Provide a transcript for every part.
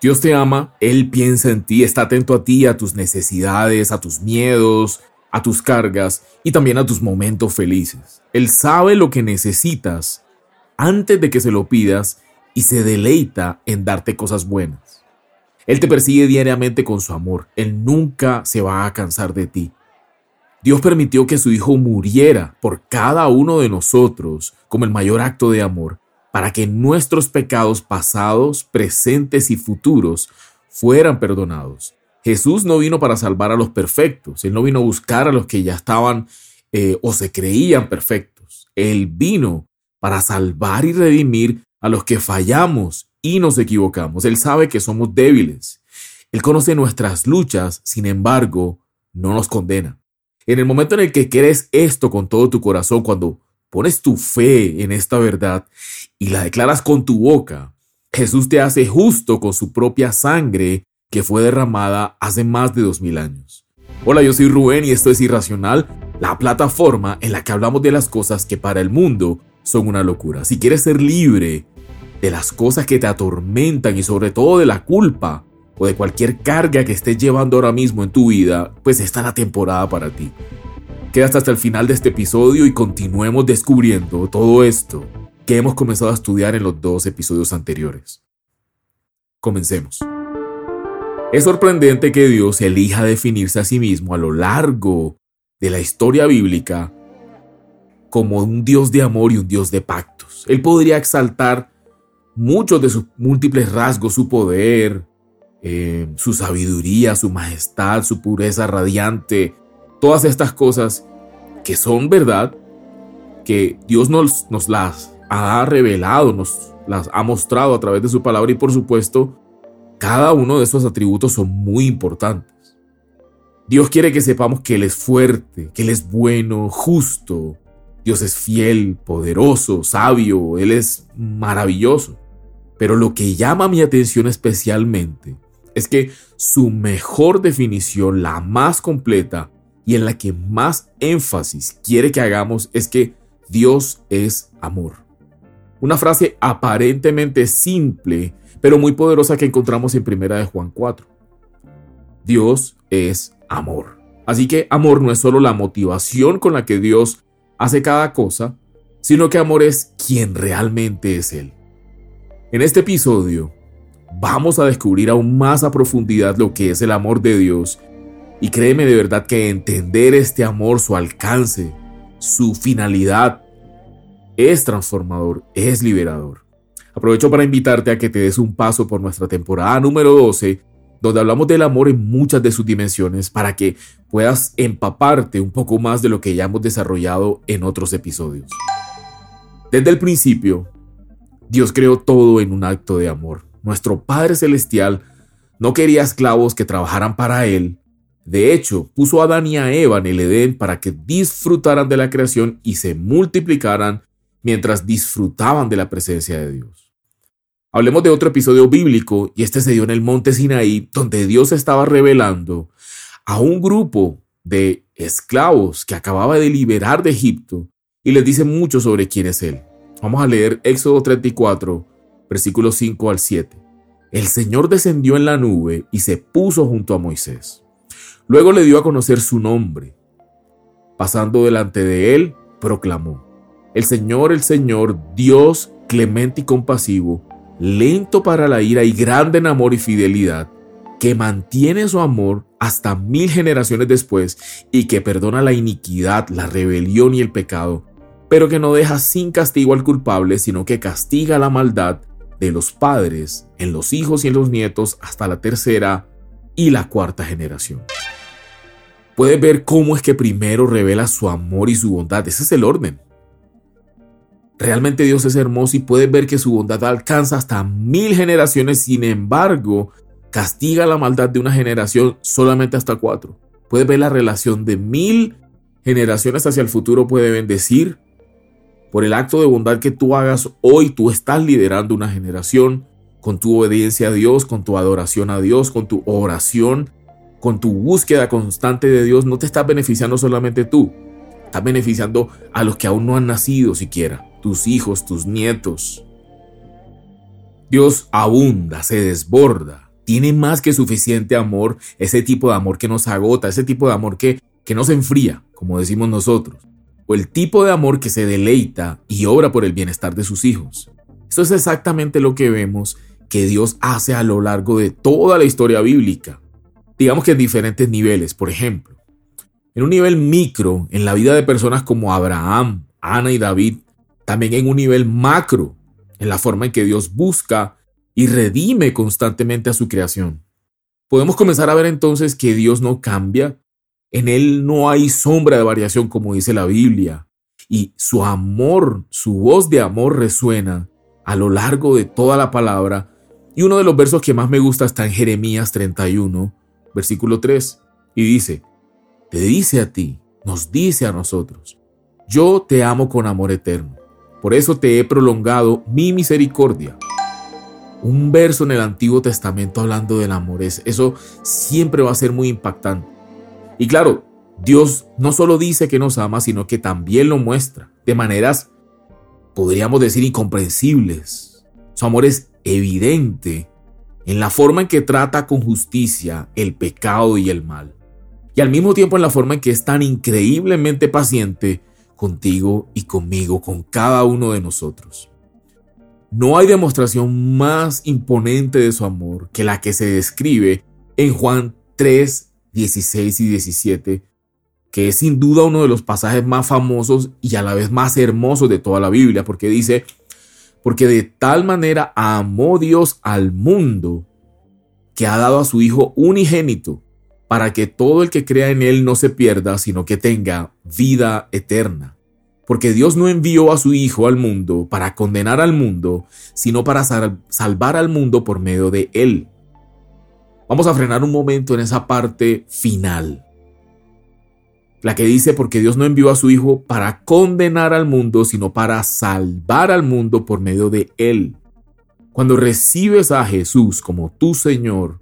Dios te ama, Él piensa en ti, está atento a ti, a tus necesidades, a tus miedos, a tus cargas y también a tus momentos felices. Él sabe lo que necesitas antes de que se lo pidas y se deleita en darte cosas buenas. Él te persigue diariamente con su amor. Él nunca se va a cansar de ti. Dios permitió que su Hijo muriera por cada uno de nosotros como el mayor acto de amor para que nuestros pecados pasados, presentes y futuros fueran perdonados. Jesús no vino para salvar a los perfectos, Él no vino a buscar a los que ya estaban eh, o se creían perfectos. Él vino para salvar y redimir a los que fallamos y nos equivocamos. Él sabe que somos débiles. Él conoce nuestras luchas, sin embargo, no nos condena. En el momento en el que crees esto con todo tu corazón, cuando pones tu fe en esta verdad y la declaras con tu boca, Jesús te hace justo con su propia sangre que fue derramada hace más de dos mil años. Hola, yo soy Rubén y esto es Irracional, la plataforma en la que hablamos de las cosas que para el mundo son una locura. Si quieres ser libre de las cosas que te atormentan y sobre todo de la culpa o de cualquier carga que estés llevando ahora mismo en tu vida, pues está la temporada para ti. Quédate hasta el final de este episodio y continuemos descubriendo todo esto que hemos comenzado a estudiar en los dos episodios anteriores. Comencemos. Es sorprendente que Dios elija definirse a sí mismo a lo largo de la historia bíblica como un Dios de amor y un Dios de pactos. Él podría exaltar muchos de sus múltiples rasgos, su poder, eh, su sabiduría, su majestad, su pureza radiante, todas estas cosas que son verdad, que Dios nos, nos las ha revelado, nos las ha mostrado a través de su palabra y por supuesto, cada uno de esos atributos son muy importantes. Dios quiere que sepamos que Él es fuerte, que Él es bueno, justo. Dios es fiel, poderoso, sabio, Él es maravilloso. Pero lo que llama mi atención especialmente es que su mejor definición, la más completa, y en la que más énfasis quiere que hagamos es que Dios es amor. Una frase aparentemente simple, pero muy poderosa que encontramos en primera de Juan 4. Dios es amor. Así que amor no es solo la motivación con la que Dios hace cada cosa, sino que amor es quien realmente es Él. En este episodio vamos a descubrir aún más a profundidad lo que es el amor de Dios y créeme de verdad que entender este amor, su alcance, su finalidad, es transformador, es liberador. Aprovecho para invitarte a que te des un paso por nuestra temporada número 12, donde hablamos del amor en muchas de sus dimensiones para que puedas empaparte un poco más de lo que ya hemos desarrollado en otros episodios. Desde el principio, Dios creó todo en un acto de amor. Nuestro Padre Celestial no quería esclavos que trabajaran para Él, de hecho, puso a Adán y a Eva en el Edén para que disfrutaran de la creación y se multiplicaran mientras disfrutaban de la presencia de Dios. Hablemos de otro episodio bíblico y este se dio en el monte Sinaí, donde Dios estaba revelando a un grupo de esclavos que acababa de liberar de Egipto y les dice mucho sobre quién es Él. Vamos a leer Éxodo 34, versículos 5 al 7. El Señor descendió en la nube y se puso junto a Moisés. Luego le dio a conocer su nombre. Pasando delante de él, proclamó, El Señor, el Señor, Dios clemente y compasivo, lento para la ira y grande en amor y fidelidad, que mantiene su amor hasta mil generaciones después y que perdona la iniquidad, la rebelión y el pecado, pero que no deja sin castigo al culpable, sino que castiga la maldad de los padres en los hijos y en los nietos hasta la tercera y la cuarta generación. Puedes ver cómo es que primero revela su amor y su bondad. Ese es el orden. Realmente Dios es hermoso y puedes ver que su bondad alcanza hasta mil generaciones. Sin embargo, castiga la maldad de una generación solamente hasta cuatro. Puedes ver la relación de mil generaciones hacia el futuro puede bendecir. Por el acto de bondad que tú hagas hoy, tú estás liderando una generación con tu obediencia a Dios, con tu adoración a Dios, con tu oración con tu búsqueda constante de Dios, no te estás beneficiando solamente tú, estás beneficiando a los que aún no han nacido siquiera, tus hijos, tus nietos. Dios abunda, se desborda tiene más que suficiente amor, ese tipo de amor que nos agota, ese tipo de amor que, que nos enfría, como decimos nosotros, o el tipo de amor que se deleita y obra por el bienestar de sus hijos. Esto es exactamente lo que vemos que Dios hace a lo largo de toda la historia bíblica. Digamos que en diferentes niveles, por ejemplo. En un nivel micro, en la vida de personas como Abraham, Ana y David, también en un nivel macro, en la forma en que Dios busca y redime constantemente a su creación. Podemos comenzar a ver entonces que Dios no cambia, en Él no hay sombra de variación como dice la Biblia, y su amor, su voz de amor resuena a lo largo de toda la palabra, y uno de los versos que más me gusta está en Jeremías 31, versículo 3, y dice, te dice a ti, nos dice a nosotros, yo te amo con amor eterno, por eso te he prolongado mi misericordia un verso en el Antiguo Testamento hablando del amor. Eso siempre va a ser muy impactante. Y claro, Dios no solo dice que nos ama, sino que también lo muestra de maneras, podríamos decir, incomprensibles. Su amor es evidente en la forma en que trata con justicia el pecado y el mal. Y al mismo tiempo en la forma en que es tan increíblemente paciente contigo y conmigo, con cada uno de nosotros. No hay demostración más imponente de su amor que la que se describe en Juan 3, 16 y 17, que es sin duda uno de los pasajes más famosos y a la vez más hermosos de toda la Biblia, porque dice, porque de tal manera amó Dios al mundo que ha dado a su Hijo unigénito, para que todo el que crea en Él no se pierda, sino que tenga vida eterna porque Dios no envió a su Hijo al mundo para condenar al mundo, sino para salvar al mundo por medio de Él. Vamos a frenar un momento en esa parte final. La que dice, porque Dios no envió a su Hijo para condenar al mundo, sino para salvar al mundo por medio de Él. Cuando recibes a Jesús como tu Señor,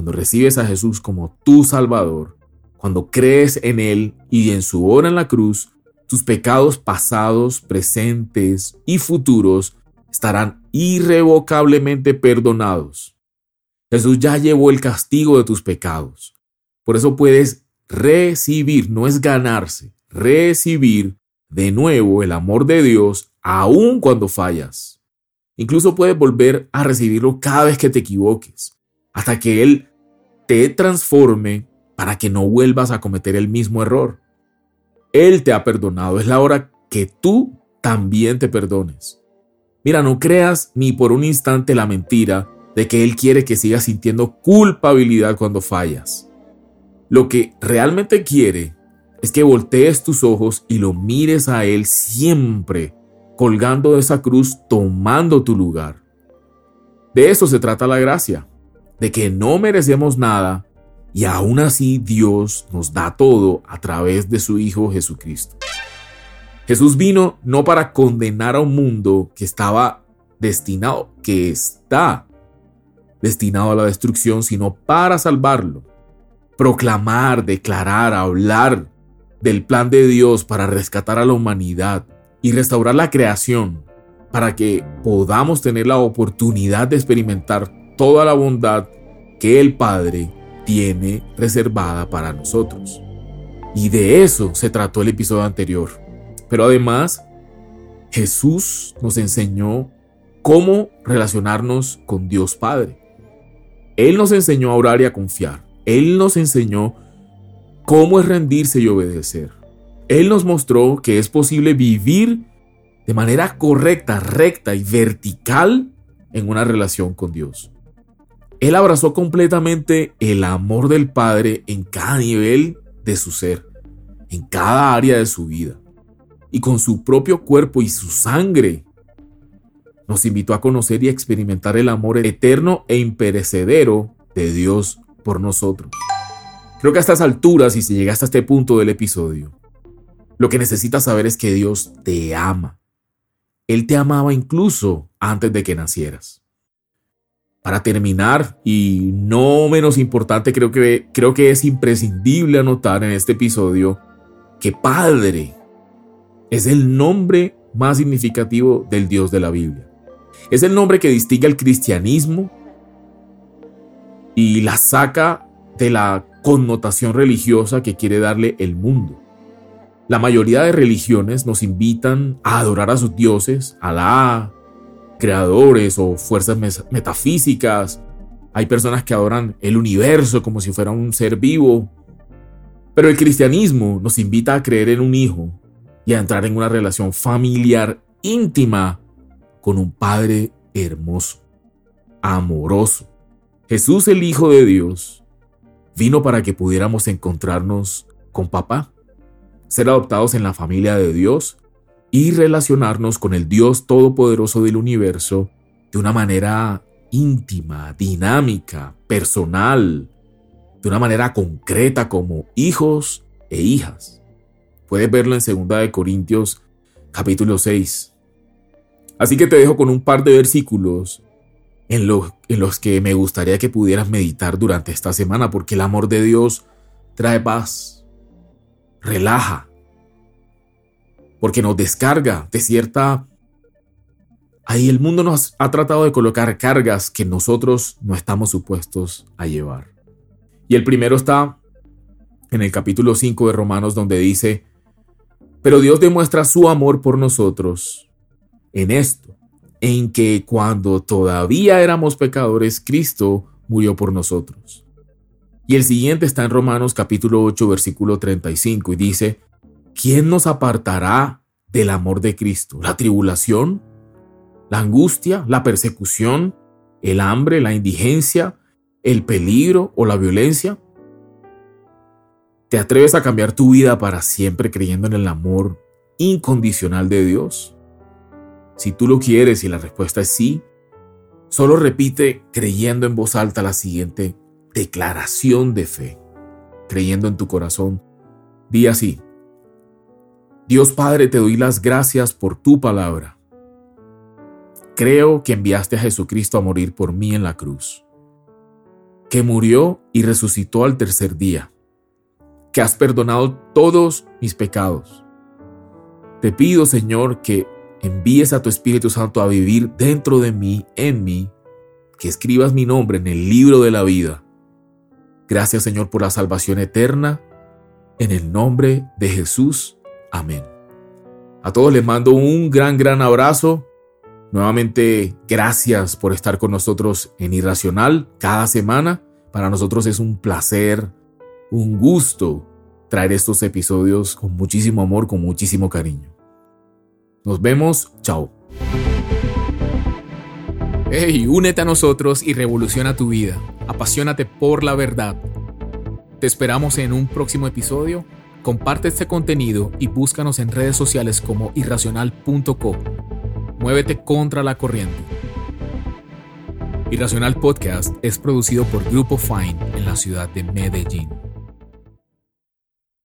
cuando recibes a Jesús como tu Salvador, cuando crees en Él y en su obra en la cruz, tus pecados pasados, presentes y futuros estarán irrevocablemente perdonados. Jesús ya llevó el castigo de tus pecados. Por eso puedes recibir, no es ganarse, recibir de nuevo el amor de Dios aun cuando fallas. Incluso puedes volver a recibirlo cada vez que te equivoques, hasta que Él te transforme para que no vuelvas a cometer el mismo error. Él te ha perdonado. Es la hora que tú también te perdones. Mira, no creas ni por un instante la mentira de que Él quiere que sigas sintiendo culpabilidad cuando fallas. Lo que realmente quiere es que voltees tus ojos y lo mires a Él siempre, colgando de esa cruz, tomando tu lugar. De eso se trata la gracia, de que no merecemos nada y aún así Dios nos da todo a través de su Hijo Jesucristo. Jesús vino no para condenar a un mundo que estaba destinado, que está destinado a la destrucción, sino para salvarlo. Proclamar, declarar, hablar del plan de Dios para rescatar a la humanidad y restaurar la creación para que podamos tener la oportunidad de experimentar toda la bondad que el Padre tiene reservada para nosotros. Y de eso se trató el episodio anterior. Pero además, Jesús nos enseñó cómo relacionarnos con Dios Padre. Él nos enseñó a orar y a confiar. Él nos enseñó cómo es rendirse y obedecer. Él nos mostró que es posible vivir de manera correcta, recta y vertical en una relación con Dios. Él abrazó completamente el amor del Padre en cada nivel de su ser, en cada área de su vida. Y con su propio cuerpo y su sangre, nos invitó a conocer y experimentar el amor eterno e imperecedero de Dios por nosotros. Creo que a estas alturas, y si llegaste a este punto del episodio, lo que necesitas saber es que Dios te ama. Él te amaba incluso antes de que nacieras. Para terminar, y no menos importante, creo que, creo que es imprescindible anotar en este episodio que Padre es el nombre más significativo del Dios de la Biblia. Es el nombre que distingue al cristianismo y la saca de la connotación religiosa que quiere darle el mundo. La mayoría de religiones nos invitan a adorar a sus dioses, Alá, creadores o fuerzas metafísicas. Hay personas que adoran el universo como si fuera un ser vivo. Pero el cristianismo nos invita a creer en un hijo y a entrar en una relación familiar íntima con un Padre hermoso, amoroso. Jesús el Hijo de Dios vino para que pudiéramos encontrarnos con papá, ser adoptados en la familia de Dios y relacionarnos con el Dios Todopoderoso del universo de una manera íntima, dinámica, personal, de una manera concreta como hijos e hijas. Puedes verlo en 2 Corintios capítulo 6. Así que te dejo con un par de versículos en, en los que me gustaría que pudieras meditar durante esta semana, porque el amor de Dios trae paz, relaja, porque nos descarga de cierta... Ahí el mundo nos ha tratado de colocar cargas que nosotros no estamos supuestos a llevar. Y el primero está en el capítulo 5 de Romanos donde dice, pero Dios demuestra su amor por nosotros en esto, en que cuando todavía éramos pecadores, Cristo murió por nosotros. Y el siguiente está en Romanos capítulo 8 versículo 35 y dice, ¿quién nos apartará del amor de Cristo? ¿La tribulación? ¿La angustia? ¿La persecución? ¿El hambre? ¿La indigencia? ¿El peligro o la violencia? ¿Te atreves a cambiar tu vida para siempre creyendo en el amor incondicional de Dios? Si tú lo quieres y la respuesta es sí, solo repite creyendo en voz alta la siguiente declaración de fe, creyendo en tu corazón. Di así, Dios Padre, te doy las gracias por tu palabra. Creo que enviaste a Jesucristo a morir por mí en la cruz, que murió y resucitó al tercer día, que has perdonado todos mis pecados. Te pido, Señor, que envíes a tu Espíritu Santo a vivir dentro de mí, en mí, que escribas mi nombre en el libro de la vida. Gracias, Señor, por la salvación eterna. En el nombre de Jesús. Amén. A todos les mando un gran, gran abrazo. Nuevamente, gracias por estar con nosotros en Irracional cada semana. Para nosotros es un placer, un gusto traer estos episodios con muchísimo amor, con muchísimo cariño. Nos vemos, chao. Hey, únete a nosotros y revoluciona tu vida. Apasionate por la verdad. Te esperamos en un próximo episodio Comparte este contenido y búscanos en redes sociales como irracional.co. Muévete contra la corriente. Irracional Podcast es producido por Grupo Fine en la ciudad de Medellín.